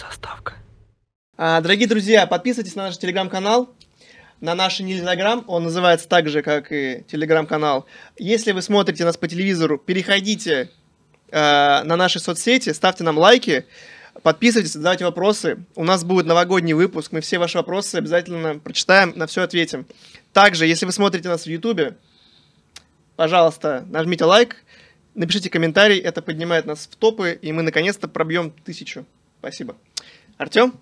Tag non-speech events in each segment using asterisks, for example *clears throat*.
Заставка. А, дорогие друзья, подписывайтесь на наш телеграм-канал, на наш Инстаграм, он называется так же, как и телеграм-канал. Если вы смотрите нас по телевизору, переходите э, на наши соцсети, ставьте нам лайки, подписывайтесь, задавайте вопросы. У нас будет новогодний выпуск, мы все ваши вопросы обязательно прочитаем, на все ответим. Также, если вы смотрите нас в Ютубе, пожалуйста, нажмите лайк, напишите комментарий, это поднимает нас в топы, и мы наконец-то пробьем тысячу. Спасибо. Артем?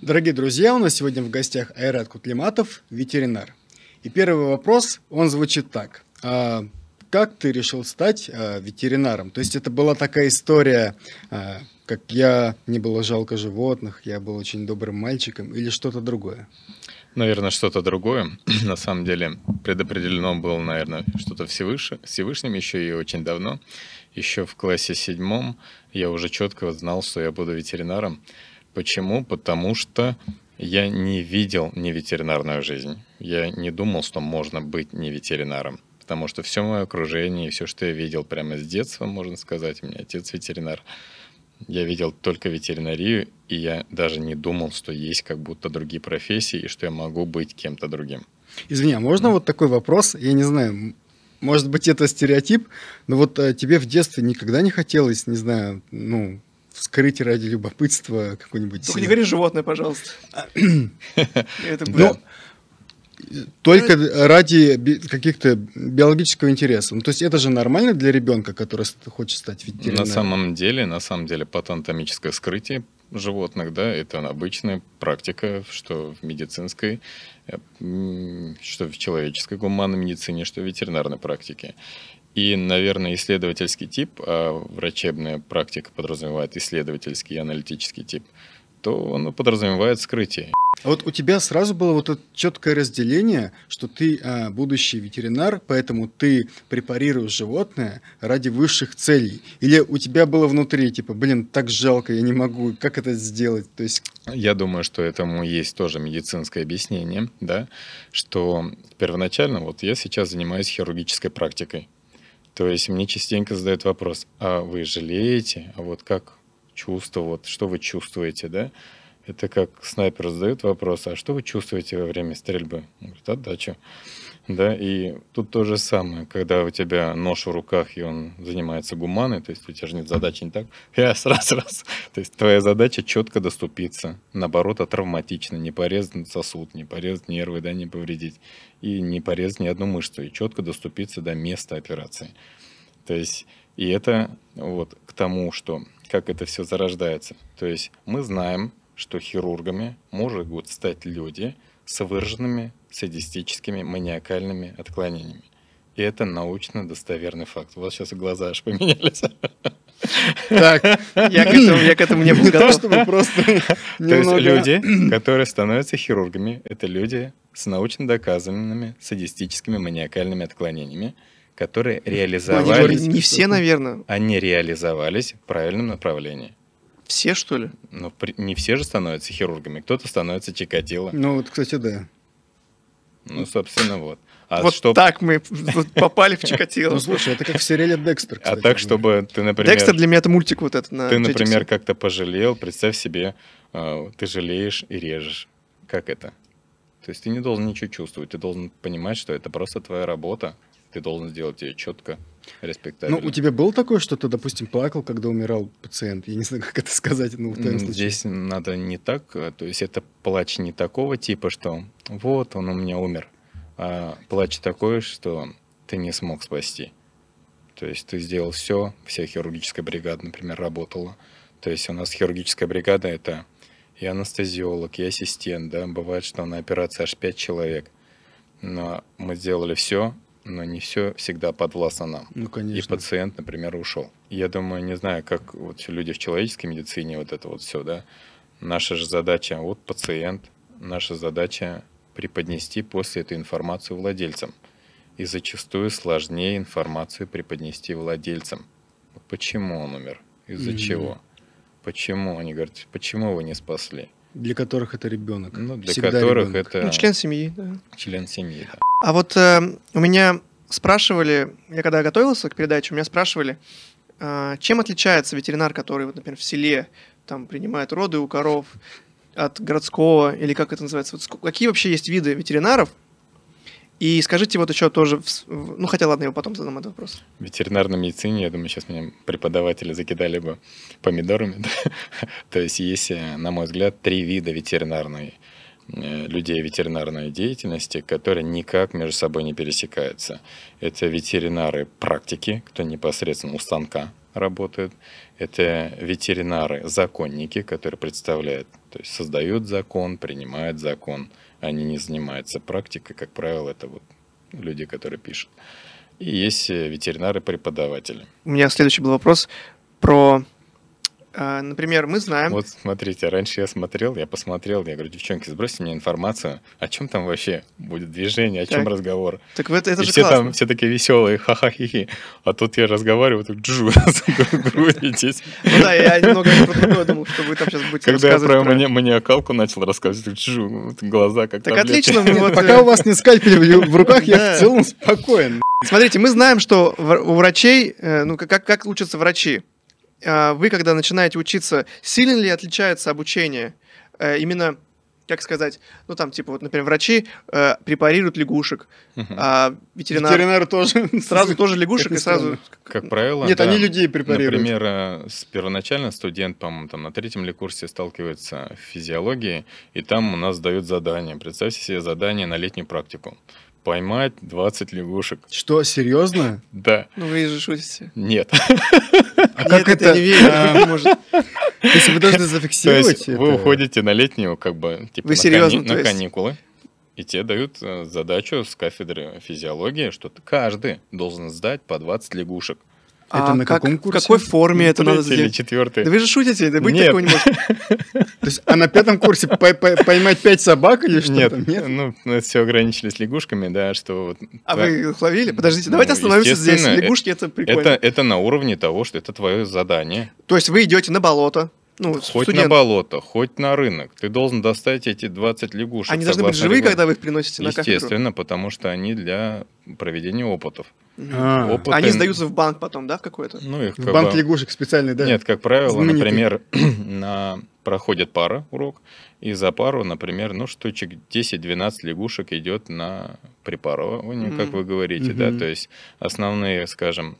Дорогие друзья, у нас сегодня в гостях Айрат Кутлиматов, ветеринар. И первый вопрос, он звучит так. А, как ты решил стать а, ветеринаром? То есть это была такая история, а, как я, мне было жалко животных, я был очень добрым мальчиком или что-то другое? Наверное, что-то другое. *clears throat* На самом деле предопределено было, наверное, что-то всевыш... Всевышним еще и очень давно. Еще в классе седьмом я уже четко знал, что я буду ветеринаром. Почему? Потому что я не видел не ветеринарную жизнь. Я не думал, что можно быть не ветеринаром. Потому что все мое окружение, все, что я видел прямо с детства, можно сказать, у меня отец ветеринар, я видел только ветеринарию, и я даже не думал, что есть как будто другие профессии, и что я могу быть кем-то другим. Извини, а можно вот такой вопрос? Я не знаю, может быть, это стереотип, но вот а, тебе в детстве никогда не хотелось, не знаю, ну, вскрыть ради любопытства какой-нибудь... Только не говори животное, пожалуйста. *clears throat* Это, Ну, только ради би- каких-то биологического интереса. Ну, то есть это же нормально для ребенка, который хочет стать ветеринаром? На самом деле, на самом деле, патанатомическое скрытие животных, да, это обычная практика, что в медицинской, э, что в человеческой гуманной медицине, что в ветеринарной практике. И, наверное, исследовательский тип, а врачебная практика подразумевает исследовательский и аналитический тип, то он подразумевает скрытие. А вот у тебя сразу было вот это четкое разделение, что ты а, будущий ветеринар, поэтому ты препарируешь животное ради высших целей. Или у тебя было внутри, типа, блин, так жалко, я не могу, как это сделать? То есть, Я думаю, что этому есть тоже медицинское объяснение, да, что первоначально вот я сейчас занимаюсь хирургической практикой. То есть мне частенько задают вопрос, а вы жалеете, а вот как чувство, вот что вы чувствуете, да? Это как снайпер задает вопрос, а что вы чувствуете во время стрельбы? Он говорит, отдачу. Да, и тут то же самое, когда у тебя нож в руках, и он занимается гуманой, то есть у тебя же нет задачи не так, *laughs* я сразу, раз. То есть твоя задача четко доступиться, наоборот, а травматично, не порезать сосуд, не порезать нервы, да, не повредить, и не порезать ни одну мышцу, и четко доступиться до места операции. То есть, и это вот к тому, что как это все зарождается. То есть мы знаем, что хирургами могут стать люди с выраженными садистическими маниакальными отклонениями. И это научно достоверный факт. У вас сейчас глаза аж поменялись. так, Я к этому, я к этому не был не то, готов. чтобы просто *laughs* То есть люди, которые становятся хирургами, это люди с научно доказанными садистическими маниакальными отклонениями, которые Ну, они реализовались, же Не все, наверное. они реализовались в правильном направлении. Все, что ли? Но при- не все же становятся хирургами, кто-то становится Чикатило. Ну, вот, кстати, да. Ну, собственно, вот. А вот чтоб- так мы попали в Чикатило. Ну, слушай, это как в сериале Декстер, А кстати так, говоря. чтобы ты, например, Декстер для меня это мультик вот этот на ты, например, как-то пожалел, представь себе, а, ты жалеешь и режешь. Как это? То есть ты не должен ничего чувствовать, ты должен понимать, что это просто твоя работа, ты должен сделать ее четко, Ну, респектабельно. у тебя было такое, что ты, допустим, плакал, когда умирал пациент? Я не знаю, как это сказать, ну, в твоем случае. Здесь надо не так, э, то есть это плач не такого типа, что вот он у меня умер, а плач такой, что ты не смог спасти. То есть ты сделал все, вся хирургическая бригада, например, работала. То есть у нас хирургическая бригада это и анестезиолог, и ассистент, да, бывает, что на операции аж 5 человек. Но мы сделали все, но не все всегда подвластно нам. Ну, И конечно. пациент, например, ушел. Я думаю, не знаю, как вот люди в человеческой медицине, вот это вот все, да. Наша же задача, вот пациент, наша задача преподнести после эту информацию владельцам. И зачастую сложнее информацию преподнести владельцам. Почему он умер? Из-за Мгм. чего? Почему? Они говорят, почему вы не спасли? Для которых это ребенок. Ну, для Всегда которых ребенок. это Ну, член семьи, да. член семьи. да. А вот э, у меня спрашивали, я когда готовился к передаче, у меня спрашивали, э, чем отличается ветеринар, который, вот, например, в селе там принимает роды у коров, от городского, или как это называется? Вот какие вообще есть виды ветеринаров? И скажите вот еще тоже, ну хотя ладно, я потом задам этот вопрос. В ветеринарной медицине, я думаю, сейчас меня преподаватели закидали бы помидорами. *laughs* То есть есть, э, на мой взгляд, три вида ветеринарной э, людей ветеринарной деятельности, которые никак между собой не пересекаются. Это ветеринары практики, кто непосредственно у станка работает. Это ветеринары законники, которые представляют, то есть создают закон, принимают закон. Они не занимаются практикой, как правило, это вот люди, которые пишут. И есть э, ветеринары-преподаватели. У меня следующий был вопрос про, например, мы знаем... Вот смотрите, раньше я смотрел, я посмотрел, я говорю, девчонки, сбросьте мне информацию, о чем там вообще будет движение, о чем Так. разговор. Так это, это и же все классно. там все такие веселые, ха-ха-хи-хи. А тут я разговариваю, тут джу, *laughs* грузитесь. Ну да, я немного про другое думал, что вы там сейчас будете Когда я про про- мани- маниакалку начал рассказывать, джу, глаза как Так отлично, *laughs* вот... Пока э, у вас не скальпель в руках, я в целом спокоен. Смотрите, мы знаем, что у врачей, э, ну как, как учатся врачи. А Вы, когда начинаете учиться, сильно ли отличается обучение? Э, Именно, как сказать, ну там, типа, вот, например, врачи э, препарируют лягушек, Мгм. а ветеринар Ветеринары тоже. сразу тоже лягушек и сразу... Как правило, Нет, да. они людей препарируют. Например, э, первоначально студент, по-моему, там на третьем ли курсе сталкивается с физиологией, и там у нас дают задание. Представьте себе задание на летнюю практику. Поймать 20 лягушек. Что, серьезно? Да. Ну вы же шутите. Нет. А как Нет, это? не верю, а, не может. То есть вы должны То зафиксировать есть вы уходите на летнюю, как бы, типа, на, каникулы, и тебе дают э, задачу с кафедры физиологии, что ты- каждый должен сдать по 20 лягушек. Это А на как- каком В курсе? какой форме это надо сделать? четвертый. Да вы же шутите, да быть Нет. такого не может. То есть, а на пятом курсе по- по- поймать пять собак или что Нет? Нет? ну, это все ограничились лягушками, да, что вот... А вы их ловили? Подождите, давайте Ну, остановимся здесь. естественно, Лягушки это прикольно. Это, это на уровне того, что это твое задание. То есть вы идете на болото, ну, Хоть студент. на болото, хоть на рынок. Ты должен достать эти 20 лягушек. Они должны быть живые, когда вы их приносите на кафедру? Естественно, потому что они для проведения опытов. А, Они сдаются в банк потом, да, в какой-то? Ну, их В как банк бы- лягушек специальный, да? Нет, как правило, Знаменитый. например, *clears throat* на... проходит пара урок, и за пару, например, ну, штучек 10-12 лягушек идет на препарирование, как Мгм. вы говорите, да, Мгм. то есть основные, скажем,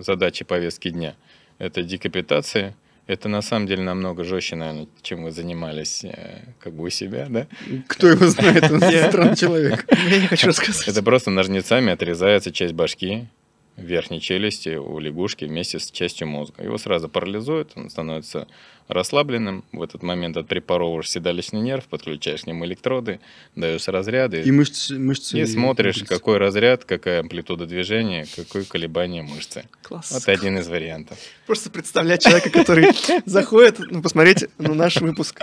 задачи повестки дня – это декапитация, это на самом деле намного жестче, наверное, чем вы занимались э, как бы у себя, да? Кто его знает, он странный человек. Я не хочу рассказывать. Это просто ножницами отрезается часть башки, верхней челюсти у лягушки вместе с частью мозга. Его сразу парализует, он становится расслабленным. В этот момент отпрепаровываешь седалищный нерв, подключаешь к нему электроды, даешь разряды. И мышцы... мышцы И смотришь, импульсы. какой разряд, какая амплитуда движения, какое колебание мышцы. Класс. Вот один из вариантов. Просто представлять человека, который *laughs* заходит, ну, посмотреть ну, наш выпуск.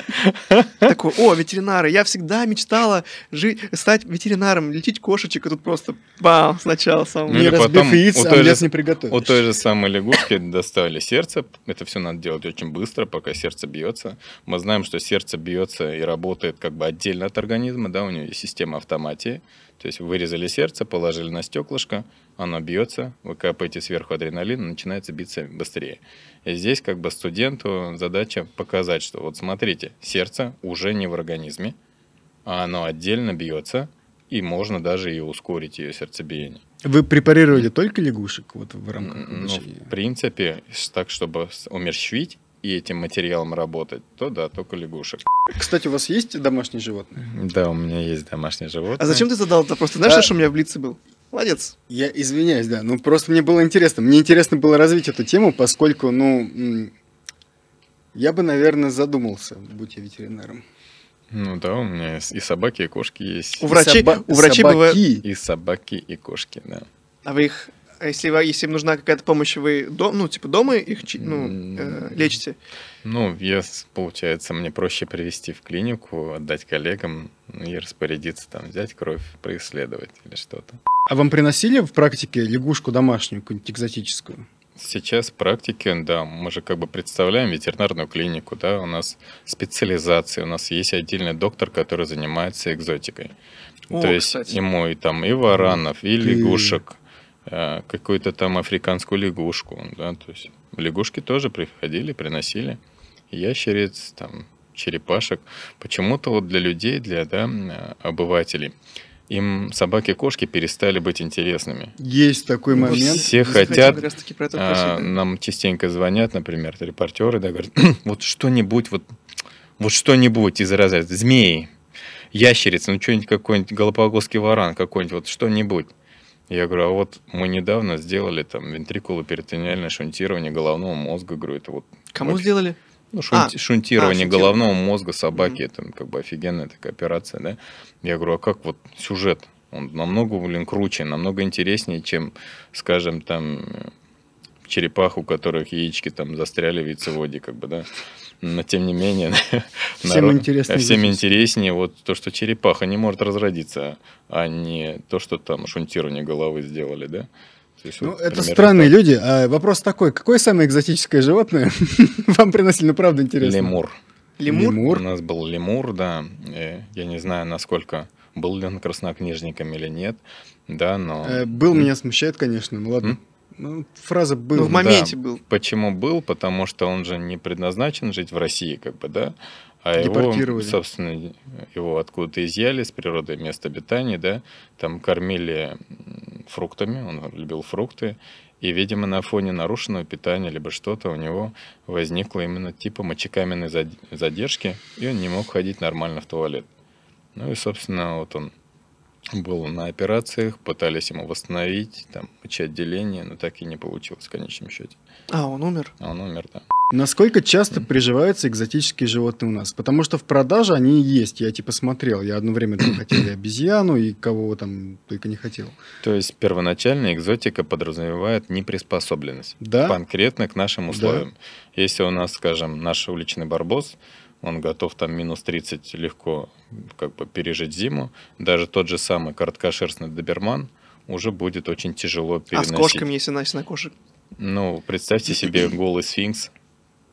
Такой, о, ветеринары, я всегда мечтала жить, стать ветеринаром, лечить кошечек, и тут просто бам, сначала сам. Ну Не разбив яиц, омлет же- не приготовишь. У той же самой лягушки доставили сердце. Это все надо делать очень быстро, пока сердце бьется. Мы знаем, что сердце бьется и работает как бы отдельно от организма, да, у него есть система автоматии. То есть вырезали сердце, положили на стеклышко, оно бьется, вы капаете сверху адреналин, начинается биться быстрее. И здесь как бы студенту задача показать, что вот смотрите, сердце уже не в организме, а оно отдельно бьется, и можно даже и ускорить ее сердцебиение. Вы препарировали только лягушек вот в рамках Ну, обучения? в принципе, так, чтобы умерщвить и этим материалом работать, то да, только лягушек. Кстати, у вас есть домашние животные? Да, у меня есть домашнее животное. А зачем ты задал это вопрос? Ты знаешь, А- что у меня в Блице был? Молодец. Я извиняюсь, да. Ну, просто мне было интересно. Мне интересно было развить эту тему, поскольку, ну, я бы, наверное, задумался, будь я ветеринаром. Ну да, у меня и собаки, и кошки есть. У врачей, Соба- у врачей собаки. бывает... И собаки, и кошки, да. А вы их... а Если, вы- если им нужна какая-то помощь, вы дом, ну, типа дома их ну, э, лечите? Ну, я, получается, мне проще привести в клинику, отдать коллегам и распорядиться там, взять кровь, происследовать или что-то. А вам приносили в практике лягушку домашнюю, какую-нибудь экзотическую? Сейчас в практике, да, мы же как бы представляем ветеринарную клинику, да, у нас специализация, у нас есть отдельный доктор, который занимается экзотикой. О, То есть кстати. ему и там и варанов, и Ты- лягушек, какую-то там африканскую лягушку, да, то есть лягушки тоже приходили, приносили. ящериц, там, черепашек. Почему-то вот для людей, для да, обывателей, им собаки-кошки перестали быть интересными. Есть такой момент. Все Я хотят, таки про это а, нам частенько звонят, например, репортеры, да, говорят, вот что-нибудь, вот, вот что-нибудь из разряда змеи, ящерицы, ну что-нибудь какой-нибудь галапагосский варан какой-нибудь, вот что-нибудь. Я говорю, а вот мы недавно сделали там вентрикулоперитониальное шунтирование головного мозга, говорю, это вот Кому вообще- сделали? ну, шунти- А, шунтирование а, головного мозга собаки, это как бы офигенная такая операция, да. Я говорю, а как вот сюжет? Он намного, блин, круче, намного интереснее, чем, скажем, там, черепах, у которых яички там застряли в яйцеводе, как бы, да. Но тем не менее, *laughs* Всем народ- интересно всем изучить. интереснее вот то, что черепаха не может разродиться, а не то, что там шунтирование головы сделали, да. Есть Ну, вот это странные так. люди. А вопрос такой: какое самое экзотическое животное *laughs* вам приносили? Ну, правда, интересно. Лемур. Лемур? У нас был лемур, да. Э, Я не знаю, насколько был ли он краснокнижником или нет, да, но Э, Был меня смущает, конечно. Ну ладно. М? Ну, фраза был. Ну, в моменте был. почему был? Потому что он же не предназначен жить в России, как бы, да, а его, собственно, его откуда-то изъяли с природы мест обитания, да, там кормили фруктами, он любил фрукты, и, видимо, на фоне нарушенного питания либо что-то у него возникло именно типа мочекаменной зад- задержки, и он не мог ходить нормально в туалет. Ну и, собственно, вот он был на операциях, пытались ему восстановить, там, мочеотделение, но так и не получилось в конечном счете. А, он умер. А он умер, да. Насколько часто приживаются экзотические животные у нас? Потому что в продаже они есть. Я типа смотрел. Я одно время там хотел и обезьяну, и кого там только не хотел. То есть первоначально экзотика подразумевает неприспособленность Да? конкретно к нашим условиям. Если у нас, скажем, наш уличный барбос, он готов там минус 30 легко как бы пережить зиму, даже тот же самый короткошерстный доберман уже будет очень тяжело А переносить. с кошками, если Настя на кошек. Ну, представьте себе голый сфинкс,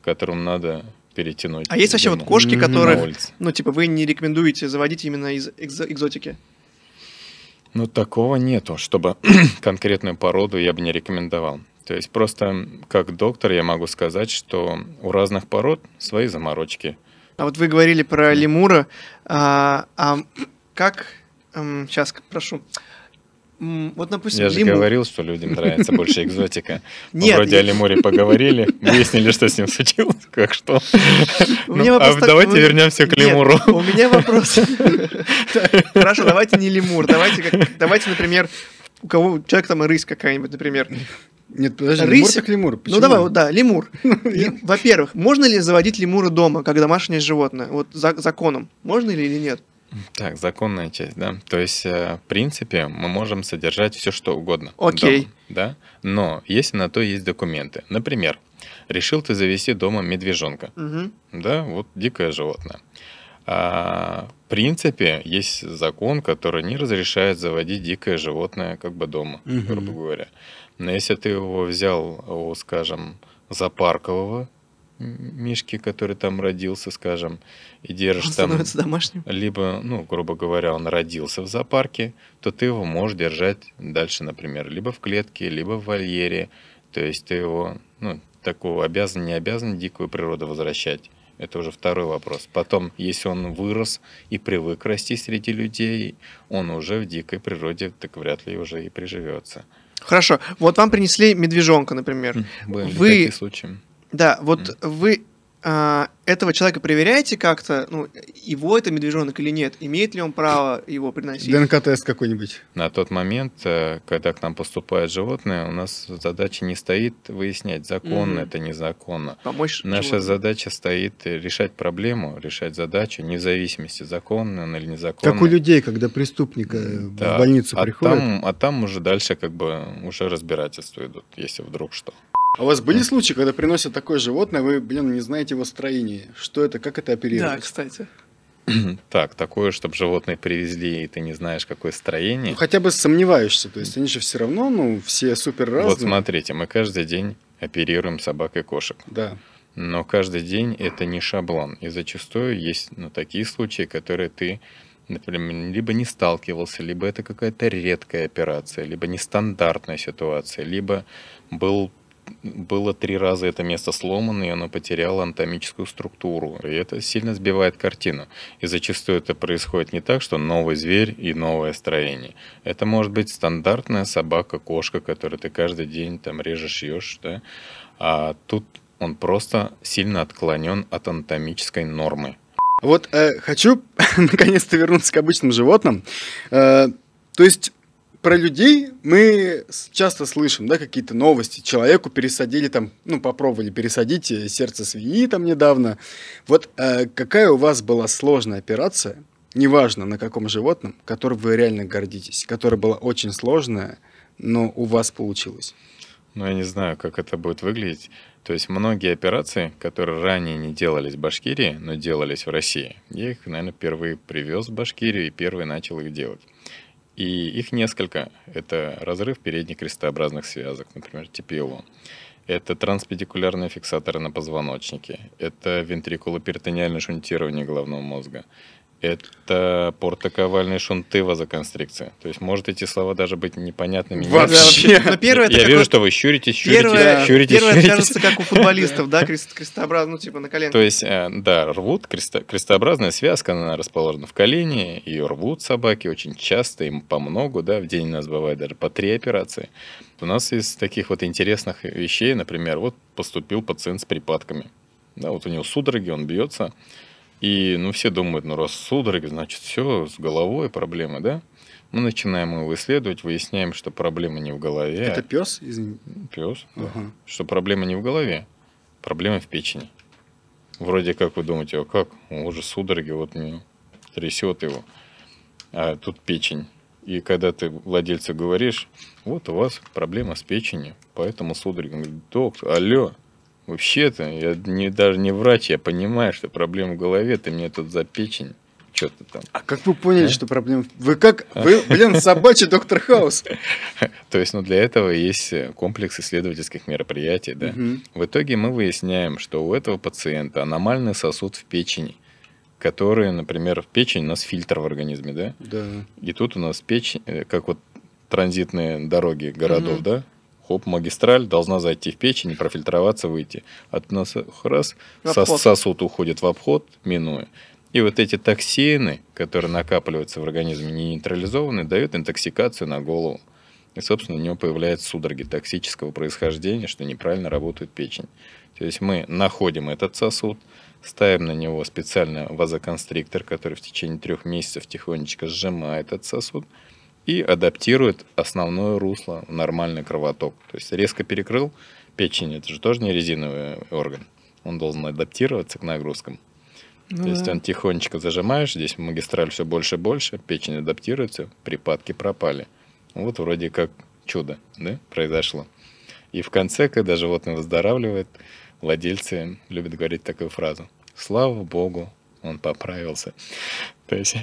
которым надо перетянуть. А есть вообще вот кошки, улице. ну, типа, вы не рекомендуете заводить именно из экзо- экзотики? Ну, такого нету, чтобы *clears throat* конкретную породу я бы не рекомендовал. То есть просто как доктор я могу сказать, что у разных пород свои заморочки. А вот вы говорили про лемура. А, а как... сейчас, прошу. М, Вот, допустим, Я же лемур. говорил, что людям нравится больше экзотика. *laughs* Нет, Вроде я- о лемуре поговорили, *laughs* выяснили, что с ним случилось, как что. *laughs* Ну, а так- давайте вернемся к Нет, лемуру. У меня вопрос. Хорошо, давайте не лемур. Давайте, как- давайте, например, у кого у человека там рысь какая-нибудь, например. Нет, подожди, Рысь- лемур так лемур. Ну Почему? давай, вот, да, лемур. *laughs* Ле- Во-первых, можно ли заводить лемура дома, как домашнее животное? Вот за- законом. Можно ли или нет? Так, законная часть, да. То есть, э, в принципе, мы можем содержать все, что угодно. Окей. дома, да. Но если на то есть документы. Например, решил ты завести дома медвежонка. Мгм. Да, вот дикое животное. А, в принципе, есть закон, который не разрешает заводить дикое животное как бы дома, Мгм. грубо говоря. Но если ты его взял у, скажем, зоопаркового м, мишки, который там родился, скажем, и Он держишь там становится домашним. либо, ну, грубо говоря, он родился в зоопарке, то ты его можешь держать дальше, например, либо в клетке, либо в вольере. То есть ты его, ну, такого обязан, не обязан дикую природу возвращать. Это уже второй вопрос. Потом, если он вырос и привык расти среди людей, он уже в дикой природе так вряд ли уже и приживется. Хорошо. Вот вам принесли медвежонка, например. Были Вы- такие случаи. Да, вот вы а, этого человека проверяете как-то, ну, его это медвежонок или нет? Имеет ли он право его приносить? ДНК-тест какой-нибудь. На тот момент, э, когда к нам поступает животное, у нас задача не стоит выяснять, законно Мгм. это, незаконно. Помочь Наша животному? задача стоит решать проблему, решать задачу, вне зависимости, законно он или незаконно. Как у людей, когда преступник э, Да. в больницу а приходит. Там, а там уже дальше как бы уже разбирательства идут, если вдруг что. А у вас были случаи, когда приносят такое животное, вы, блин, не знаете его строение? Что это, как это Да, оперировать? кстати. *clears throat* Так, такое, чтобы животное привезли, и ты не знаешь, какое строение. Ну, хотя бы сомневаешься, то есть они же все равно, ну, все супер разные. вот смотрите, мы каждый день оперируем собак и кошек. Да. Но каждый день это не шаблон. И зачастую есть ну, такие случаи, которые ты, например, либо не сталкивался, либо это какая-то редкая операция, либо нестандартная ситуация, либо был было три раза это место сломано, и оно потеряло анатомическую структуру. И это сильно сбивает картину. И зачастую это происходит не так, что новый зверь и новое строение. Это может быть стандартная собака, кошка, которую ты каждый день там режешь, шьешь, да? А тут он просто сильно отклонен от анатомической нормы. Вот э, хочу *laughs* наконец-то вернуться к обычным животным. Э, то есть про людей мы часто слышим, да, какие-то новости. Человеку пересадили там, ну, попробовали пересадить э, сердце свиньи там недавно. Вот э, какая у вас была сложная операция, неважно на каком животном, которой вы реально гордитесь, которая была очень сложная, но у вас получилось? Ну, я не знаю, как это будет выглядеть. То есть многие операции, которые ранее не делались в Башкирии, но делались в России, я их, наверное, первый привез в Башкирию и первый начал их делать. И их несколько. Это разрыв передних крестообразных связок, например, TPLO. Это транспедикулярные фиксаторы на позвоночнике. Это вентрикулоперитониальное шунтирование головного мозга это портоковальные шунты вазоконстрикции. То есть, может эти слова даже быть непонятными. Вообще. Но первое Я вижу, что вы щуритесь, щуритесь, Первое, щуритесь, первое щуритесь. кажется, как у футболистов, да, крест, крестообразно, ну, типа на коленке. То есть, э, да, рвут, кресто- крестообразная связка, она расположена в колене, ее рвут собаки очень часто, им по многу, да, в день у нас бывает даже по три операции. У нас из таких вот интересных вещей, например, вот поступил пациент с припадками. Да, вот у него судороги, он бьется, и, ну, все думают, ну, раз судороги, значит, все, с головой проблемы, да? Мы начинаем его исследовать, выясняем, что проблема не в голове. Это пес? Извини. Пес, да. Ага. Что проблема не в голове, проблема в печени. Вроде как вы думаете, а как? Он уже судороги, вот мне трясет его. А тут печень. И когда ты владельцу говоришь, вот у вас проблема с печенью, поэтому судороги. Он говорит, доктор, алло, вообще-то я не, даже не врач, я понимаю, что проблема в голове, ты мне тут за печень что-то там. А как вы поняли, А? что проблема? Вы как? Вы, блин, собачий доктор Хаус. *laughs* То есть, ну, для этого есть э, комплекс исследовательских мероприятий, да. В итоге мы выясняем, что у этого пациента аномальный сосуд в печени, который, например, в печень у нас фильтр в организме, да, Да. и тут у нас печень, э, как вот транзитные дороги городов, да, хоп, магистраль должна зайти в печень профильтроваться, выйти. От нас раз сос- сосуд уходит в обход, минуя. И вот эти токсины, которые накапливаются в организме, не нейтрализованы, дают интоксикацию на голову. И, собственно, у него появляются судороги токсического происхождения, что неправильно работает печень. То есть мы находим этот сосуд, ставим на него специальный вазоконстриктор, который в течение трех месяцев тихонечко сжимает этот сосуд и адаптирует основное русло в нормальный кровоток. То есть резко перекрыл печень, это же тоже не резиновый орган. Он должен адаптироваться к нагрузкам. Ну То есть да. он тихонечко зажимаешь, здесь магистраль все больше и больше, печень адаптируется, припадки пропали. Вот вроде как чудо, да, произошло. И в конце, когда животное выздоравливает, владельцы любят говорить такую фразу. Слава богу, он поправился. То есть,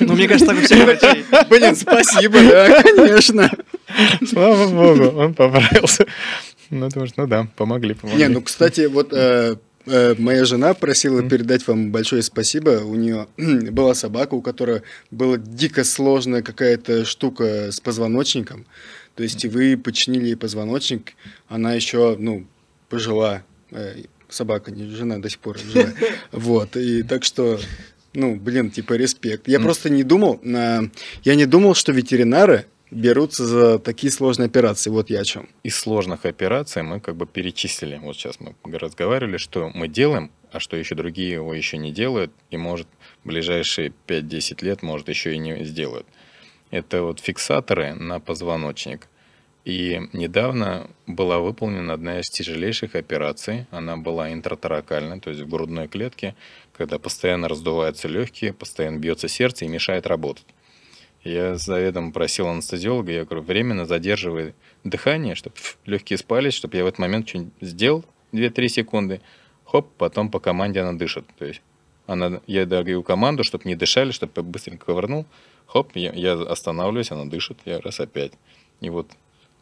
Ну, мне кажется, так у всех врачей. Блин, спасибо, да, *laughs* конечно. слава богу, он поправился. Ну, потому что, ну да, помогли, помогли. Не, ну, кстати, вот э, э, моя жена просила передать вам большое спасибо. У нее *clears throat* была собака, у которой была дико сложная какая-то штука с позвоночником. То есть вы починили ей позвоночник, она еще, ну, пожила. Э, собака, не жена, до сих пор жива. *laughs* Вот, и так что... Ну, блин, типа респект. Я просто не думал, я не думал, что ветеринары берутся за такие сложные операции. Вот я о чем. из сложных операций мы как бы перечислили. Вот сейчас мы разговаривали, что мы делаем, а что еще другие его еще не делают, и может в ближайшие 5-10 лет, может, еще и не сделают. Это вот фиксаторы на позвоночник. И недавно была выполнена одна из тяжелейших операций. Она была интраторакальная, то есть в грудной клетке, когда постоянно раздуваются легкие, постоянно бьется сердце и мешает работать. Я заведомо просил анестезиолога, я говорю, временно задерживай дыхание, чтобы легкие спались, чтобы я в этот момент что-нибудь сделал, 2-3 секунды, хоп, потом по команде она дышит. То есть она, я даю команду, чтобы не дышали, чтобы быстренько ковырнул, хоп, я, я останавливаюсь, она дышит, я раз опять. И вот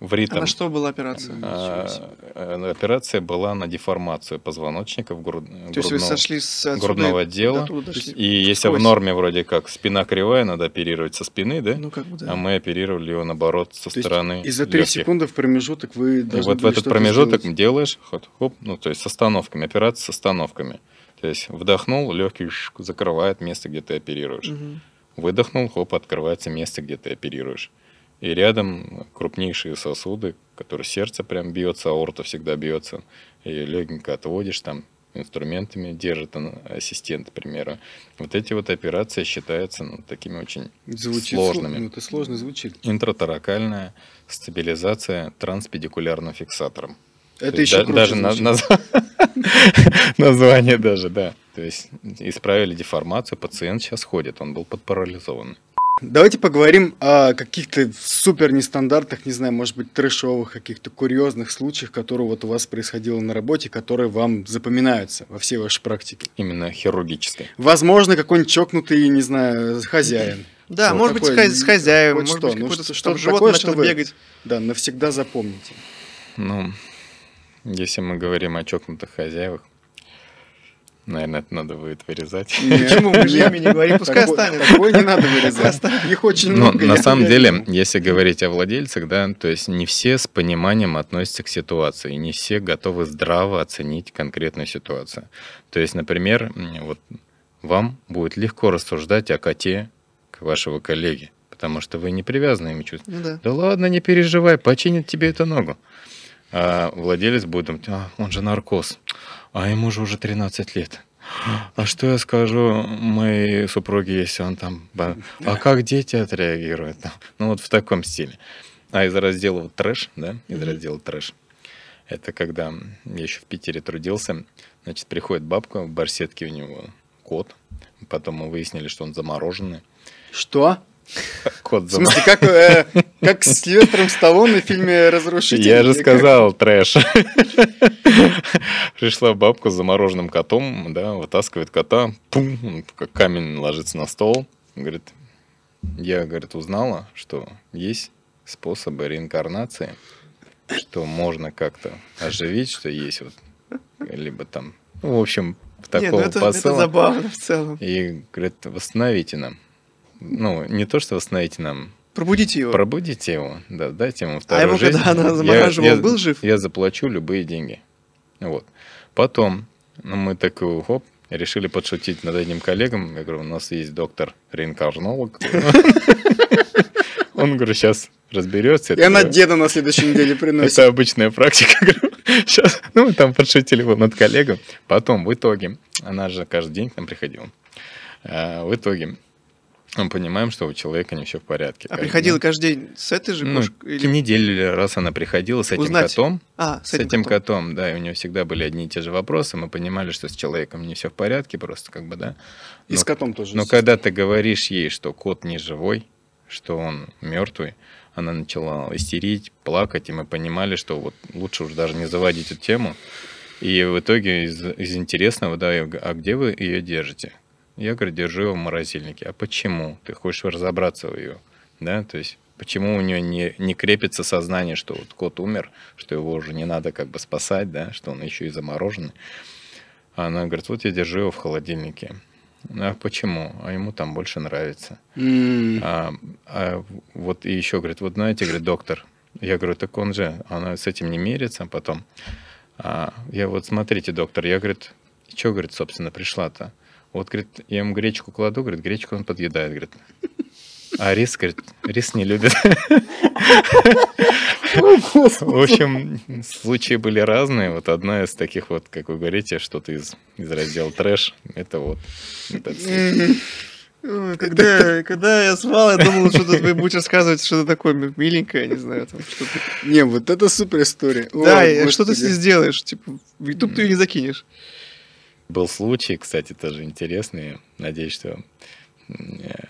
в ритм. А на что была операция? А, э, операция была на деформацию позвоночника в груд... То есть вы грудного- сошли с грудного и отдела. И если в норме вроде как спина кривая, надо оперировать со спины, да? Ну, как бы, да. А мы оперировали его наоборот со То стороны. И за 3 легких. секунды в промежуток вы И должны вот в этот промежуток сделать. делаешь, хоп, хоп, ну то есть с остановками, операция с остановками. То есть вдохнул, легкий закрывает место, где ты оперируешь. Мгм. Выдохнул, хоп, открывается место, где ты оперируешь. И рядом крупнейшие сосуды, которые сердце прям бьется, аорта всегда бьется. И легенько отводишь там инструментами держит он, ассистент, к примеру. Вот эти вот операции считаются ну, такими очень Звучит сложными. сло- Ну, это сложно звучит. интраторакальная стабилизация транспедикулярным фиксатором. Это То еще да- круче даже на- звучит. наз- *laughs* название даже, да. То есть исправили деформацию, пациент сейчас ходит, он был подпарализован. Давайте поговорим о каких-то супер нестандартных, не знаю, может быть, трэшовых, каких-то курьезных случаях, которые вот у вас происходило на работе, которые вам запоминаются во всей вашей практике. Именно хирургической. Возможно, какой-нибудь чокнутый, не знаю, хозяин. Да, Вот может быть, такое, с хозяином, вот может что, быть, ну, что- что-то животное такое, начало чтобы- бегать. Да, навсегда запомните. Ну, если мы говорим о чокнутых хозяевах, наверное, это надо будет вырезать. *laughs* Почему мы же имя не говорим? Пускай останется. Такое не надо вырезать. Их очень Но много. на я- самом деле, если говорить о владельцах, да, то есть не все с пониманием относятся к ситуации, и не все готовы здраво оценить конкретную ситуацию. То есть, например, вот вам будет легко рассуждать о коте к вашего коллеги, потому что вы не привязаны ими чувствовать. Ну да. Да ладно, не переживай, починит тебе эту ногу. А владелец будет думать, «А, он же наркоз, а ему же уже 13 лет. А что я скажу моей супруге, если он там... А как дети отреагируют? Ну, вот в таком стиле. А из раздела вот трэш, да, из Мгм. раздела трэш, это когда я еще в Питере трудился, значит, приходит бабка, в барсетке у него кот, потом мы выяснили, что он замороженный. Что? Кот В смысле, как, э, как с Сильвестром Сталлоне в фильме «Разрушитель»? Я же Или как? сказал, трэш. Пришла бабка с замороженным котом, да, вытаскивает кота, пум, как камень ложится на стол. Говорит, я, говорит, узнала, что есть способы реинкарнации, что можно как-то оживить, что есть вот, либо там, ну, в общем, ну такого это, это посыла. забавно в целом. И говорит, восстановите нам. Ну, не то, что восстановите нам, Пробудите его. Пробудите его, да, дайте ему А вторую ему, жизнь. когда она Я- замораживала, я- был жив? Я заплачу любые деньги. Вот. Потом ну, мы такой, хоп, решили подшутить над одним коллегом. Я говорю, у нас есть доктор-реинкарнолог. Он, говорю, сейчас разберется. И она деда на следующей неделе приносит. Это обычная практика. Сейчас, ну, мы там подшутили вот над коллегом. Потом, в итоге, она же каждый день к нам приходила. А, В итоге, мы понимаем, что у человека не все в порядке. А приходила день. каждый день с этой же Ну, кошкой? или- неделю раз она приходила с этим Узнать. котом. А, С этим котом, да, и у нее всегда были одни и те же вопросы. Мы понимали, что с человеком не все в порядке, просто как бы, да. И Но- с котом тоже. Но когда ты говоришь ей, что кот не живой, что он мертвый, она начала истерить, плакать, и мы понимали, что вот лучше уж даже не заводить эту тему. И в итоге из, из интересного, да, а где вы ее держите? Я говорю, держу ее в морозильнике. А почему? Ты хочешь разобраться в ее, да, то есть почему у нее не, не крепится сознание, что вот кот умер, что его уже не надо как бы спасать, да, что он еще и замороженный. А она говорит, вот я держу его в холодильнике. А почему? А ему там больше нравится. М, А, а вот и еще говорит, вот знаете, говорит, доктор, я говорю, так он же, она с этим не мерится потом. А, я вот, смотрите, доктор, я, говорит, что, говорит, собственно, пришла-то? Вот, говорит, я ему гречку кладу, говорит, гречку он подъедает, говорит. А рис, говорит, рис не любит. В общем, случаи были разные. Вот одна из таких вот, как вы говорите, что-то из, из раздела трэш. Это вот Когда, когда я спал, я думал, что ты будешь рассказывать что-то такое миленькое, не знаю, там что-то. Не, вот это супер история. Да, что ты с ней сделаешь? Типа, в YouTube ты ее не закинешь. Был случай, кстати, тоже интересный. Надеюсь, что э,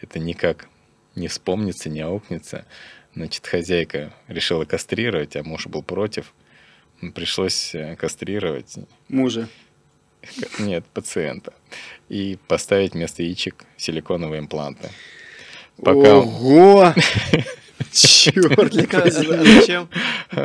это никак не вспомнится, не аукнется. Значит, хозяйка решила кастрировать, а муж был против. Пришлось э, кастрировать. Мужа. Нет, пациента. И поставить вместо яичек силиконовые импланты. Пока, Ого! *laughs* Черт, Зачем?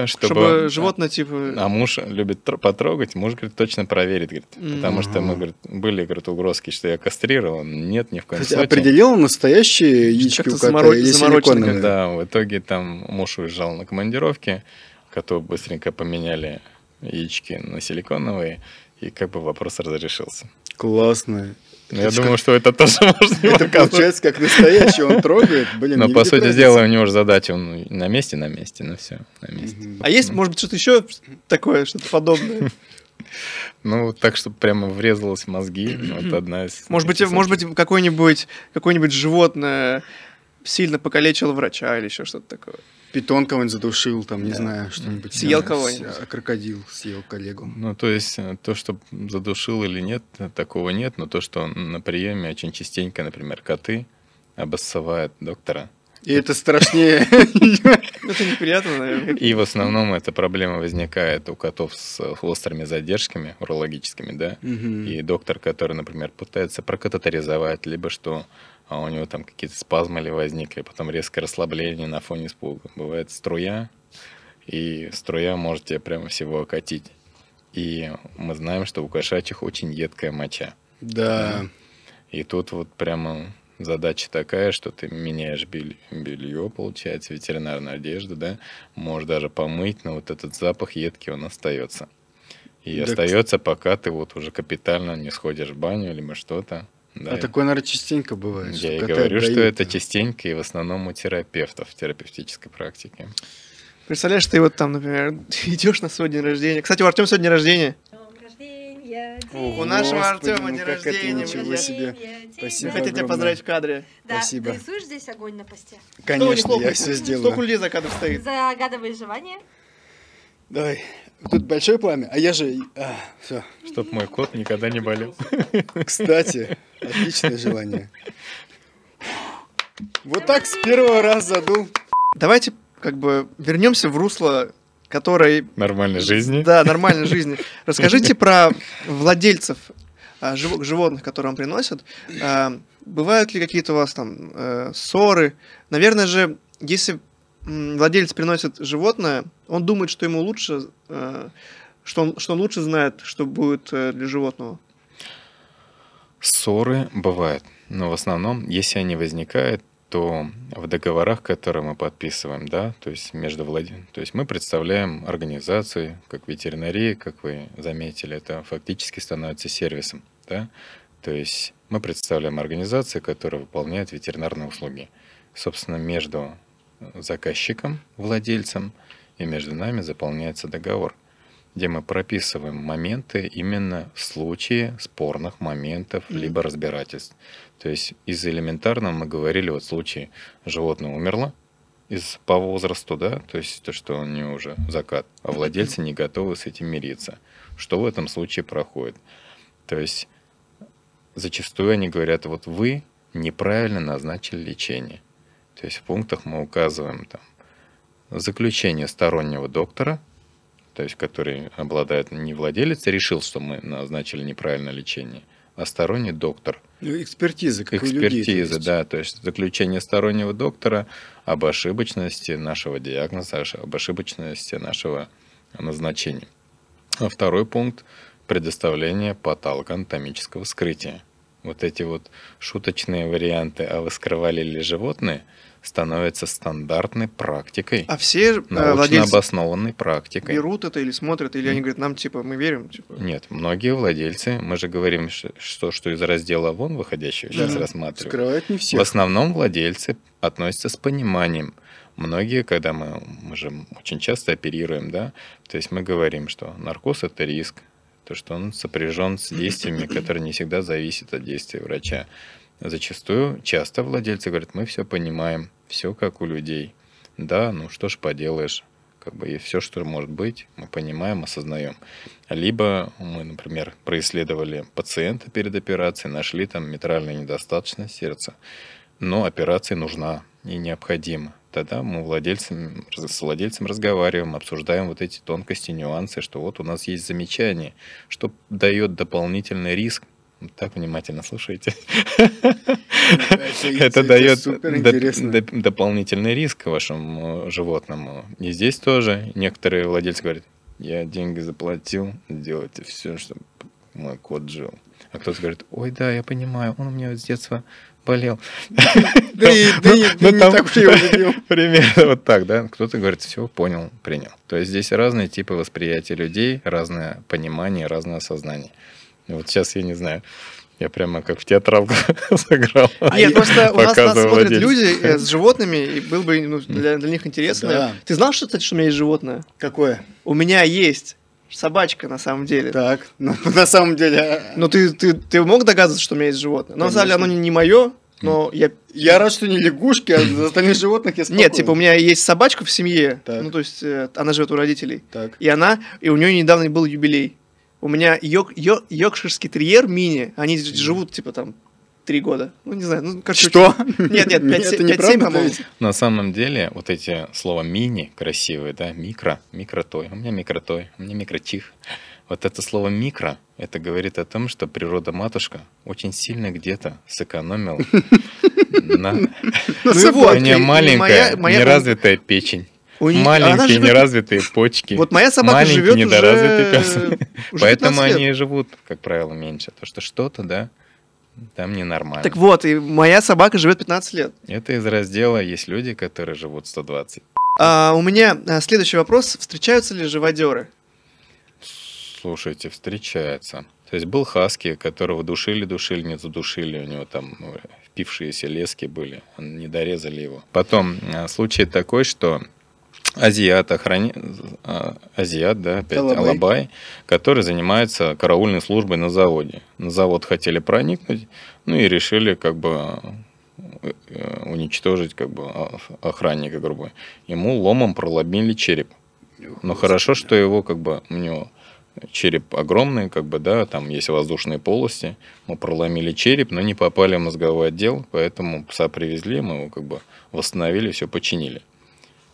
чтобы... Животное, типа... А муж любит тр- потрогать, муж, говорит, точно проверит, говорит. Потому что мы, говорит, были, говорит, угрозки, что я кастрирован. Нет, ни в коем случае. определил настоящие яички у кота или силиконовые? Да, в итоге там муж уезжал на командировке, коту быстренько поменяли яички на силиконовые, и как бы вопрос разрешился. Классно. Я Это думаю, что это тоже *laughs* можно Это получается как настоящий, он трогает, блин. Но по сути дела у него же задача, он на месте, на месте, ну все, на месте. А есть, может быть, что-то еще такое, что-то подобное? *laughs* Ну, так, чтобы прямо врезалось в мозги, ну, это одна из... Может быть, может быть, какое-нибудь какое-нибудь животное сильно покалечило врача или еще что-то такое. Питон кого-нибудь задушил, там, не Да. знаю, что-нибудь. Съел Да, кого-нибудь. а крокодил съел коллегу. Ну, то есть, э, то, что задушил или нет, э, такого нет, но то, что на приеме очень частенько, например, коты обоссывают доктора. И это страшнее. *laughs* Это неприятно, наверное. И в основном эта проблема возникает у котов с э, острыми задержками урологическими, да, и доктор, который, например, пытается прокатетеризовать, либо что а у него там какие-то спазмы или возникли, потом резкое расслабление на фоне испуга. Бывает струя, и струя может тебя прямо всего окатить. И мы знаем, что у кошачьих очень едкая моча. Да. И тут вот прямо задача такая, что ты меняешь бель- белье, получается, ветеринарную одежду, да, можешь даже помыть, но вот этот запах едкий, он остается. И Да, остается, пока ты вот уже капитально не сходишь в баню, либо что-то. Да. А такое, наверное, частенько бывает. Я и говорю, что это а. частенько и в основном у терапевтов в терапевтической практике. Представляешь, ты вот там, например, *laughs* идешь на свой день рождения. Кстати, у Артема сегодня день рождения. Ого, У нашего Артема ну день как это рождения, ничего себе. Спасибо хотим тебя поздравить в кадре. Да, Спасибо. ты рисуешь здесь огонь на посте? Конечно, я все сделаю. Столько людей за кадром стоит. Загадывай желание. Давай. Тут большое пламя, а я же... все. Чтоб мой кот никогда не болел. *laughs* Кстати, отличное желание. Вот так с первого раза задул. Давайте как бы вернемся в русло, которое Нормальной жизни. Да, нормальной жизни. Расскажите про владельцев а, жив- животных, которые вам приносят. А, Бывают ли какие-то у вас там э, ссоры? Наверное же, если владелец приносит животное, он думает, что ему лучше, э, что он, что он лучше знает, что будет э, для животного. Ссоры бывают, но в основном, если они возникают, то в договорах, которые мы подписываем, да, то есть между владельцем, то есть мы представляем организации, как ветеринария, как вы заметили, это фактически становится сервисом, да, то есть мы представляем организации, которые выполняют ветеринарные услуги. Собственно, между заказчиком, владельцем и между нами заполняется договор, где мы прописываем моменты именно в случае спорных моментов Мгм. либо разбирательств. То есть из элементарного мы говорили, вот в случае животное умерло из, по возрасту, да, то есть то, что у него уже закат, а владельцы не готовы с этим мириться. Что в этом случае проходит? То есть зачастую они говорят, вот вы неправильно назначили лечение. То есть в пунктах мы указываем там заключение стороннего доктора, то есть который обладает не владелец, решил, что мы назначили неправильное лечение, а сторонний доктор. Ну, экспертиза, как у людей. то Экспертиза, есть. да, то есть заключение стороннего доктора об ошибочности нашего диагноза, об ошибочности нашего назначения. А второй пункт – предоставление патологоанатомического вскрытия. Вот эти вот шуточные варианты, а вы скрывали ли животные, становятся стандартной практикой, А все э, научно владельцы обоснованной практикой. берут это или смотрят, или они говорят, нам типа, мы верим, типа. Нет, многие владельцы, мы же говорим, что, что из раздела вон выходящего сейчас Да. рассматриваем. Скрывают не В всех. основном владельцы относятся с пониманием. Многие, когда мы, мы же очень часто оперируем, да, то есть мы говорим, что наркоз это риск, то, что он сопряжен с действиями, которые не всегда зависят от действий врача. Зачастую, часто владельцы говорят, мы все понимаем, все как у людей. Да, ну что ж поделаешь, как бы и все, что может быть, мы понимаем, осознаем. Либо мы, например, происследовали пациента перед операцией, нашли там митральную недостаточность сердца, но операция нужна и необходима. Тогда мы владельцем, с владельцем разговариваем, обсуждаем вот эти тонкости, нюансы, что вот у нас есть замечание, что дает дополнительный риск Так внимательно слушайте. Это, дает дополнительный риск вашему э, животному. И здесь тоже некоторые владельцы говорят, я деньги заплатил, делайте все, чтобы мой кот жил. А кто-то говорит, ой, да, я понимаю, он у меня с детства болел. Да *laughs* да Ну, не там так уж его любил. *laughs* Примерно вот так, да. Кто-то говорит, все, понял, принял. То есть здесь разные типы восприятия людей, разное понимание, разное осознание. Вот сейчас я не знаю, я прямо как в театралку *laughs* сыграл. Нет, просто у нас, нас смотрят люди э, с животными, и был бы ну, для, для них интересно. Да. Ты знал, что, что у меня есть животное? Какое? У меня есть собачка, на самом деле. Так, ну, *laughs* на самом деле... а, Ну, ты, ты, ты мог догадываться, что у меня есть животное? Но, на самом деле, оно Конечно. не, мое, но я... Я рад, что не лягушки, а за остальных животных я Нет, типа, у меня есть собачка в семье, Так. ну, то есть, э, она живет у родителей. Так. И она, и у нее недавно был юбилей. У меня йок, йо- йоркширский терьер мини, они живут, типа, там, три года. Ну, не знаю, ну, короче... Что? Нет, нет, *laughs* пять- Это пять- неправда, семь, то по-моему. есть? На самом деле, вот эти слова мини красивые, да, микро, микротой. У меня микротой, у меня микрочих. Вот это слово микро, это говорит о том, что природа матушка очень сильно где-то сэкономила *laughs* на... Ну, У нее маленькая, неразвитая печень. У она Маленькие живет- неразвитые почки. Вот моя собака маленький, живет уже... недоразвитый *laughs* пес. уже Поэтому 15 лет. они и живут, как правило, меньше. То, что что-то, да, там ненормально. Так вот, и моя собака живет 15 лет. Это из раздела «Есть люди, которые живут 120». А, у меня а, следующий вопрос. Встречаются ли живодеры? Слушайте, встречается. То есть был хаски, которого душили, душили, не задушили, у него там ну, впившиеся лески были, не дорезали его. Потом э, случай такой, что азиат, охрани... а, азиат, да, опять Алабай. Алабай, который занимается караульной службой на заводе. На завод хотели проникнуть, ну и решили как бы э, э, уничтожить как бы а- охранника, грубо. Ему ломом проломили череп. Но хорошо, что его как бы у него череп огромный, как бы, да, там есть воздушные полости. Мы проломили череп, но не попали в мозговой отдел, поэтому пса привезли, мы его как бы восстановили, все починили.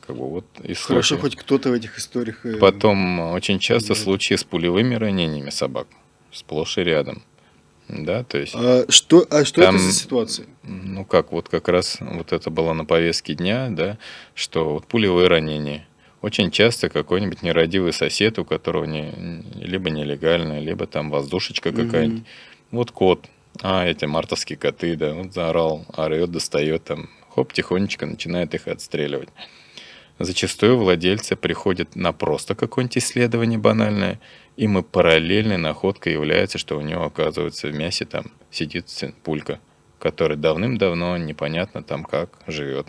Как бы вот из Хорошо, хоть кто-то в этих историях... э, Потом э, очень часто Да. случаи с пулевыми ранениями собак. Сплошь и рядом. Да, то есть, А что, а что Там- это за ситуация? ну как, вот как раз вот это было на повестке дня, да, что вот пулевые ранения. Очень часто какой-нибудь нерадивый сосед, у которого не, либо нелегальная, либо там воздушечка какая-нибудь. Мгм. Вот кот, а эти мартовские коты, да, вот заорал, орет, достает там, хоп, тихонечко начинает их отстреливать. Зачастую владельцы приходят на просто какое-нибудь исследование банальное, им и параллельной находкой является, что у него, оказывается, в мясе там сидит сын- пулька, который давным-давно непонятно там как живет.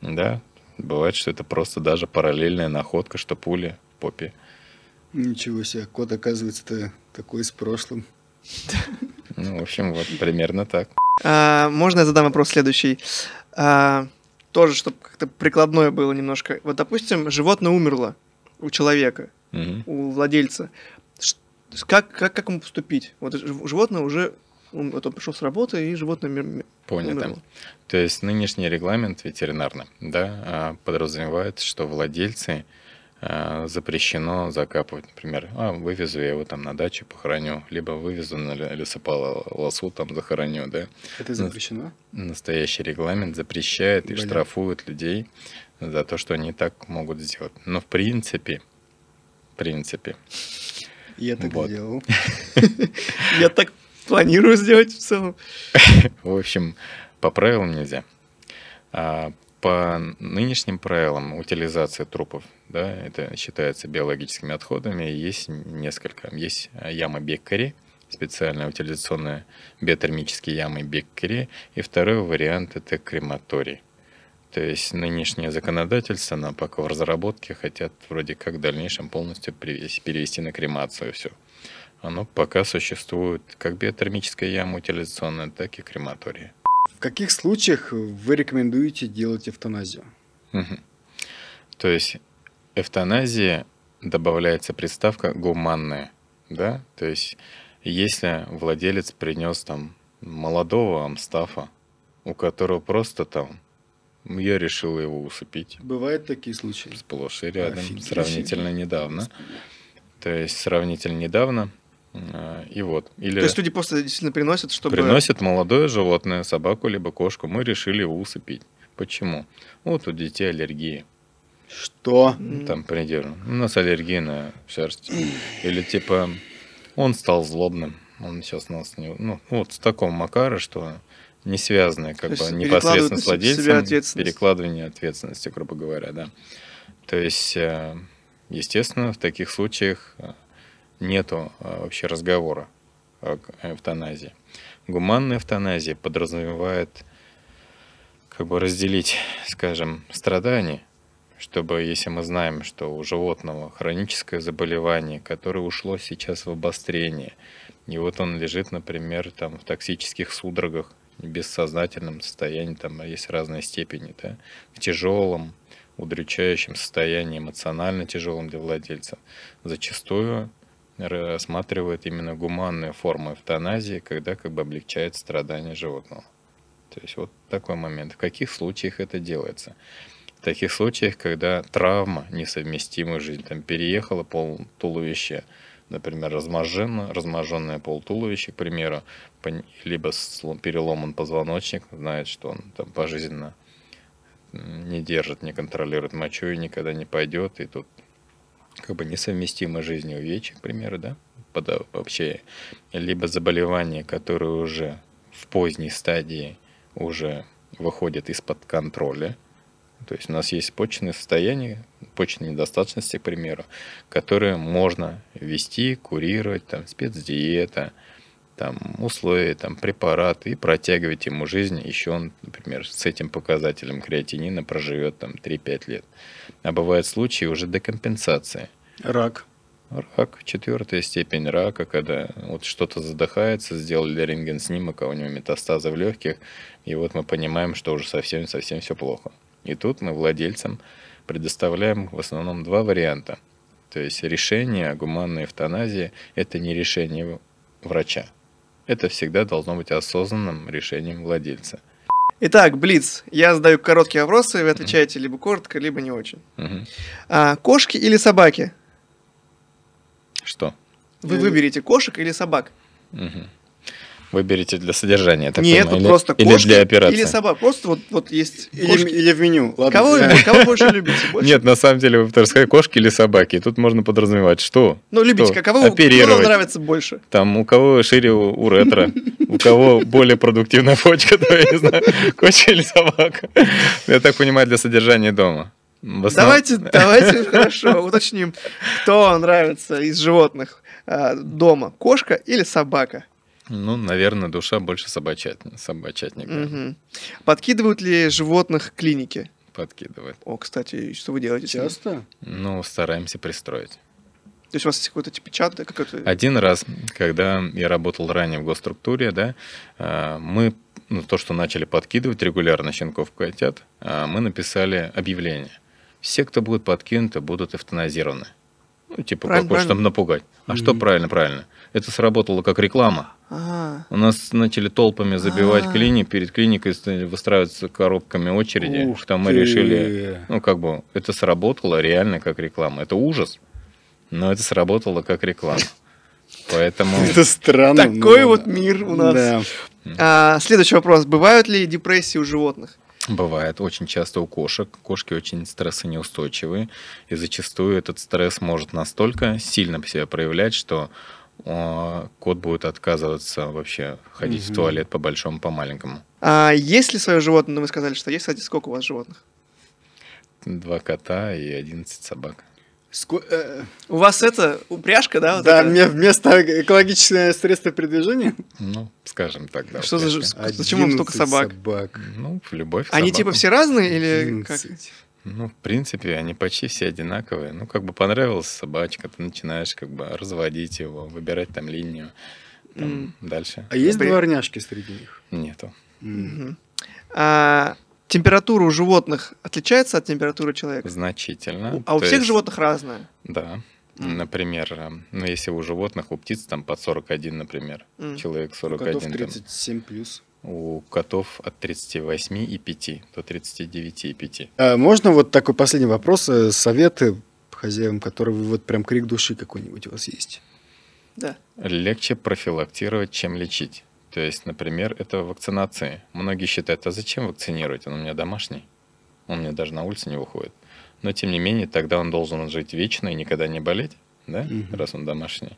Да, бывает, что это просто даже параллельная находка, что пуля в попе. Ничего себе, кот, оказывается, такой с прошлым. Ну, в общем, вот примерно так. А, можно я задам вопрос следующий? Тоже, чтобы как-то прикладное было немножко. Вот, допустим, животное умерло у человека, Мгм. у владельца. Как, как, как ему поступить? Вот жив- животное уже... он- Вот он пришел с работы, и животное мер- Понятно. умерло. То есть нынешний регламент ветеринарный да, а, подразумевает, что владельцы запрещено закапывать, например, а, вывезу я его там на дачу, похороню, либо вывезу на ле- лесополосу, там захороню, да. Это запрещено? Настоящий регламент запрещает и Блин. штрафует людей за то, что они так могут сделать. Но в принципе, в принципе, Я так Вот. сделал. *laughs* Я так планирую сделать в целом. В общем, по правилам нельзя. По нынешним правилам утилизация трупов, да, это считается биологическими отходами, есть несколько. Есть а, ямы Беккери, специальная утилизационная биотермические ямы Беккери, и второй вариант это крематорий. То есть нынешнее законодательство, оно пока в разработке, хотят вроде как в дальнейшем полностью привести- перевести на кремацию все. Оно пока существует как биотермическая яма утилизационная, так и крематория. В каких случаях вы рекомендуете делать эвтаназию? Мгм. То есть эвтаназия добавляется приставка гуманная, да? То есть если владелец принес там молодого амстафа, у которого просто там я решил его усыпить Бывают такие случаи? сплошь и рядом, Офигеть сравнительно недавно. То есть сравнительно недавно И вот. Или То есть люди просто действительно приносят, чтобы... приносят молодое животное, собаку либо кошку. Мы решили его усыпить. Почему? Вот у детей аллергии. Что? Там предельно. У нас аллергия на шерсть. Или типа он стал злобным. Он сейчас нас не... Ну, вот с такого макара, что не связанное как То бы непосредственно с владельцем. ответственность. Перекладывание ответственности, грубо говоря, да. То есть, э, естественно, в таких случаях э, нету э, вообще разговора о г- эвтаназии. Гуманная эвтаназия подразумевает как бы разделить, скажем, страдания, чтобы, если мы знаем, что у животного хроническое заболевание, которое ушло сейчас в обострение, и вот он лежит, например, там в токсических судорогах, в бессознательном состоянии, там есть разные степени, да, в тяжелом, удручающем состоянии, эмоционально тяжелом для владельца, зачастую рассматривают именно гуманную форму эвтаназии, когда как бы облегчает страдания животного. То есть вот такой момент. В каких случаях это делается? В таких случаях, когда травма несовместима с жизнью, там переехала пол туловища, например, разможжено, разможженное пол туловища, к примеру, либо переломан позвоночник, знает, что он там пожизненно не держит, не контролирует мочу и никогда не пойдет, и тут как бы несовместимо с жизнью увечья, к примеру, да, пода- вообще, либо заболевание, которое уже в поздней стадии уже выходит из-под контроля. То есть у нас есть почечные состояния, почечной недостаточности, к примеру, которые можно вести, курировать, там, спецдиета, там, условия, там, препараты и протягивать ему жизнь. Еще он, например, с этим показателем креатинина проживет там 3-5 лет. А бывают случаи уже декомпенсации. Рак. Рак, четвертая степень рака, когда вот что-то задыхается, сделали рентген снимок, а у него метастазы в легких, и вот мы понимаем, что уже совсем-совсем все плохо. И тут мы владельцам предоставляем в основном два варианта. То есть решение о гуманной эвтаназии – это не решение врача. Это всегда должно быть осознанным решением владельца. Итак, Блиц, я задаю короткие вопросы, вы отвечаете либо коротко, либо не очень. Мгм. А, кошки или собаки? Что? Вы выберете кошек или собак? Мгм. Выберите для содержания. так Нет, понимаю, или- просто или кошки для операции. или собак. Просто вот, вот есть Или, кошки. или в меню. Ладно. Кого, вы- кого больше любите? *laughs* Больше? Нет, на самом деле вы второй сказали кошки или собаки. И тут можно подразумевать, что? Ну, любите, Что? кого, вам нравится больше? Там у кого шире у- уретра, *laughs* у кого более продуктивная почка, то я не знаю, *laughs* кошка или собака. Я так понимаю, для содержания дома. Основном- Давайте, давайте хорошо уточним, кто нравится из животных а, дома, кошка или собака? Ну, наверное, душа больше собачатник, собачатник да, Мгм. Подкидывают ли животных клиники? подкидывает. О, кстати, что вы делаете? Часто? Ну, стараемся пристроить. То есть у вас есть какой-то типа чат, да, какой-то... Один раз, когда я работал ранее в госструктуре, да, а, мы, ну, то, что начали подкидывать регулярно щенков и котят, а, мы написали объявление. Все, кто будет подкинуты, будут эвтаназированы. Ну, типа, Правильно, чтобы правильно. напугать. А что Мгм. правильно, правильно? Это сработало как реклама. А, У нас начали толпами забивать А. клиник, перед клиникой выстраиваться коробками очереди, Ух что мы ты. решили, ну, как бы, это сработало реально как реклама. Это ужас, но это сработало как реклама. Поэтому... Это странно. Такой но- вот мир у нас. Да. А, следующий вопрос. Бывают ли депрессии у животных? Бывает очень часто у кошек. Кошки очень стрессонеустойчивые, и зачастую этот стресс может настолько сильно себя проявлять, что кот будет отказываться вообще ходить в Мгм. туалет по большому, по маленькому. А есть ли свое животное? Ну, вы сказали, что есть. Кстати, сколько у вас животных? Два кота и 11 собак. Ско- э, У вас это упряжка, да? вот Да, мне вместо экологичное средство передвижения. Ну, скажем так, да. Что за вам столько 11 собак? собак. Ну, в любовь к Они собакам. типа все разные или как? 11. Ну, в принципе, они почти все одинаковые. Ну, как бы понравилась собачка, ты начинаешь как бы разводить его, выбирать там линию. Там М. Дальше А есть При- дворняжки среди них? нету. Мгм. А, температура у животных отличается от температуры человека? Значительно. А у То всех есть- животных разная. Да. М. Например, э, ну, если у животных, у птиц там под 41, например, М. человек У 41, котов там, 37 плюс. У котов от 38 и 5 до 39 и 5. А можно вот такой последний вопрос, э, советы хозяевам, которые вы вот прям крик души какой-нибудь у вас есть? Да. Легче профилактировать, чем лечить. То есть, например, это вакцинации. Многие считают, а зачем вакцинировать? Он у меня домашний. Он мне даже на улице не выходит. Но, тем не менее, тогда он должен жить вечно и никогда не болеть, да, Мгм. раз он домашний.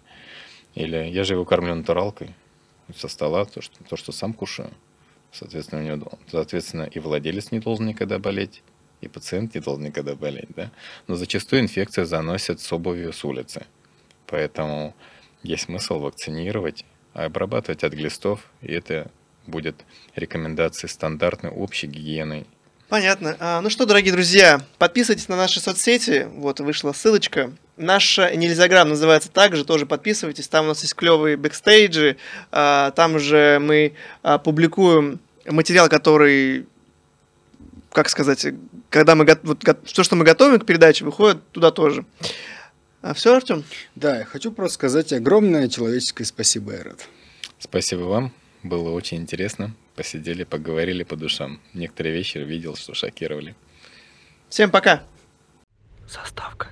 Или я же его кормлю натуралкой со стола, то что, то, что сам кушаю. Соответственно, у него, соответственно, и владелец не должен никогда болеть, и пациент не должен никогда болеть, да. Но зачастую инфекция заносит с обувью с улицы. Поэтому есть смысл вакцинировать, а обрабатывать от глистов, и это будет рекомендации стандартной общей гигиены. Понятно. А, ну что, дорогие друзья, подписывайтесь на наши соцсети. Вот вышла ссылочка. Наша нельзяграм называется также, тоже подписывайтесь. Там у нас есть клевые бэкстейджи. А, там же мы а, публикуем материал, который, как сказать, когда мы вот, то, что мы готовим к передаче, выходит туда тоже. все, Артем? Да, я хочу просто сказать огромное человеческое спасибо, Эрет. Спасибо вам, было очень интересно. Посидели, поговорили по душам. Некоторые вещи видел, что шокировали. Всем пока. Заставка.